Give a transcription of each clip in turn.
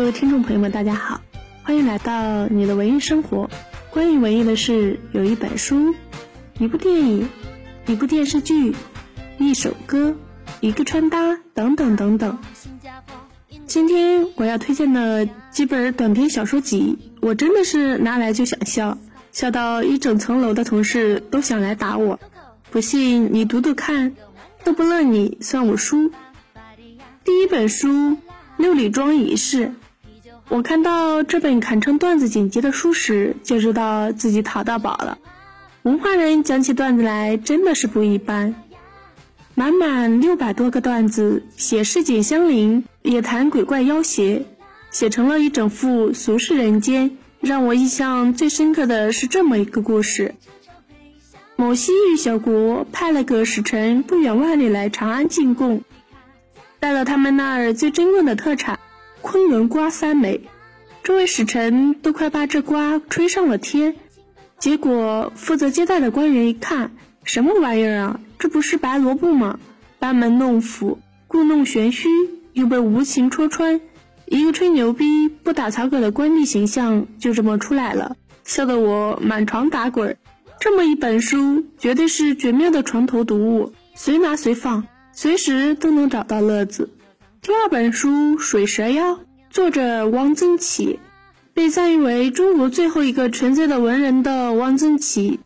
各位听众朋友们，大家好，欢迎来到你的文艺生活。关于文艺的事，有一本书，一部电影，一部电视剧，一首歌，一个穿搭，等等等等。今天我要推荐的几本短篇小说集，我真的是拿来就想笑，笑到一整层楼的同事都想来打我。不信你读读看，都不乐你算我输。第一本书《六里庄仪式》，我看到这本堪称段子锦集的书时，就知道自己淘到宝了。文化人讲起段子来真的是不一般，满满六百多个段子，写市井乡邻，也谈鬼怪妖邪，写成了一整副俗世人间。让我印象最深刻的是这么一个故事：某西域小国派了个使臣不远万里来长安进贡。带了他们那儿最珍贵的特产昆仑瓜三枚，这位使臣都快把这瓜吹上了天。结果负责接待的官员一看，什么玩意儿啊？这不是白萝卜吗？班门弄斧，故弄玄虚，又被无情戳穿，一个吹牛逼不打草稿的官吏形象就这么出来了，笑得我满床打滚。这么一本书，绝对是绝妙的床头读物，随拿随放。随时都能找到乐子。第二本书《水蛇腰》，作者汪曾祺，被赞誉为中国最后一个纯粹的文人的汪曾祺，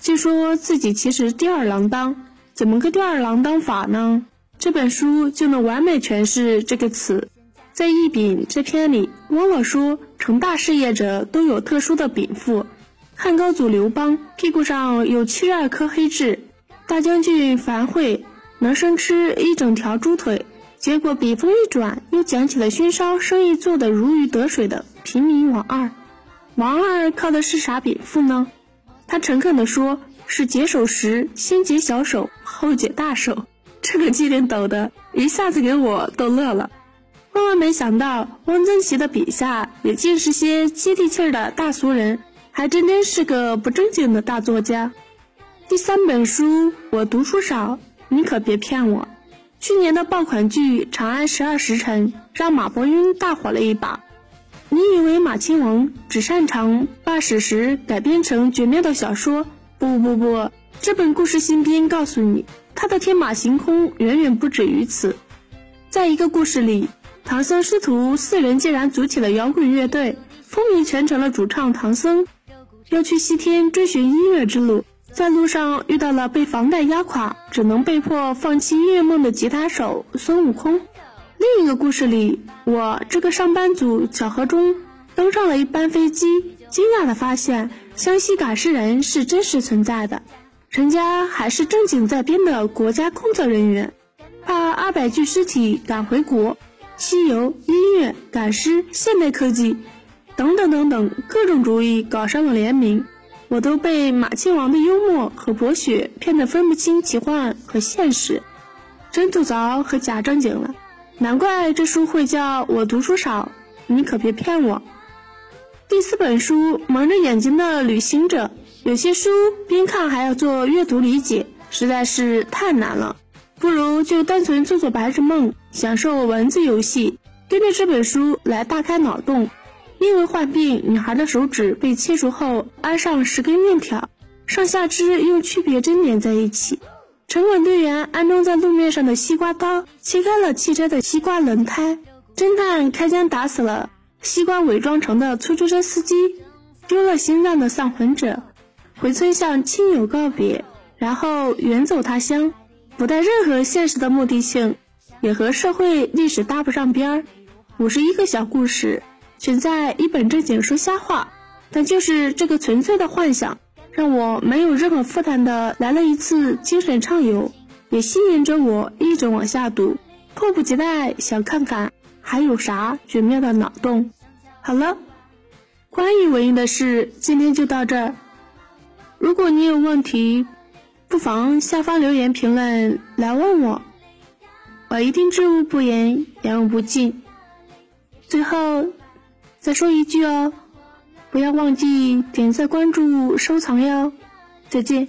据说自己其实吊儿郎当。怎么个吊儿郎当法呢？这本书就能完美诠释这个词。在《一禀》这篇里，汪老说成大事业者都有特殊的禀赋。汉高祖刘邦屁股上有七十二颗黑痣，大将军樊哙。能生吃一整条猪腿，结果笔锋一转，又讲起了熏烧生意做得如鱼得水的平民王二。王二靠的是啥禀赋呢？他诚恳地说：“是解手时先解小手，后解大手。”这个机灵抖的，一下子给我逗乐了。万万没想到，汪曾祺的笔下也尽是些接地气儿的大俗人，还真真是个不正经的大作家。第三本书，我读书少。你可别骗我！去年的爆款剧《长安十二时辰》让马伯庸大火了一把。你以为马亲王只擅长把史实改编成绝妙的小说？不不不，这本故事新编告诉你，他的天马行空远远不止于此。在一个故事里，唐僧师徒四人竟然组起了摇滚乐队，风靡全城的主唱唐僧要去西天追寻音乐之路。在路上遇到了被房贷压垮，只能被迫放弃音乐梦的吉他手孙悟空。另一个故事里，我这个上班族巧合中登上了一班飞机，惊讶地发现湘西赶尸人是真实存在的，人家还是正经在编的国家工作人员，把二百具尸体赶回国。西游、音乐、赶尸、现代科技，等等等等，各种主意搞上了联名。我都被马亲王的幽默和博学骗得分不清奇幻和现实，真吐槽和假正经了。难怪这书会叫我读书少，你可别骗我。第四本书《蒙着眼睛的旅行者》，有些书边看还要做阅读理解，实在是太难了，不如就单纯做做白日梦，享受文字游戏，跟着这本书来大开脑洞。因为患病，女孩的手指被切除后安上十根面条，上下肢用曲别针连在一起。城管队员安装在路面上的西瓜刀切开了汽车的西瓜轮胎。侦探开枪打死了西瓜伪装成的出租车司机，丢了心脏的丧魂者回村向亲友告别，然后远走他乡，不带任何现实的目的性，也和社会历史搭不上边儿。五十一个小故事。全在一本正经说瞎话，但就是这个纯粹的幻想，让我没有任何负担的来了一次精神畅游，也吸引着我一直往下读，迫不及待想看看还有啥绝妙的脑洞。好了，关于文艺的事，今天就到这儿。如果你有问题，不妨下方留言评论来问我，我一定知无不言，言无不尽。最后。再说一句哦，不要忘记点赞、关注、收藏哟！再见。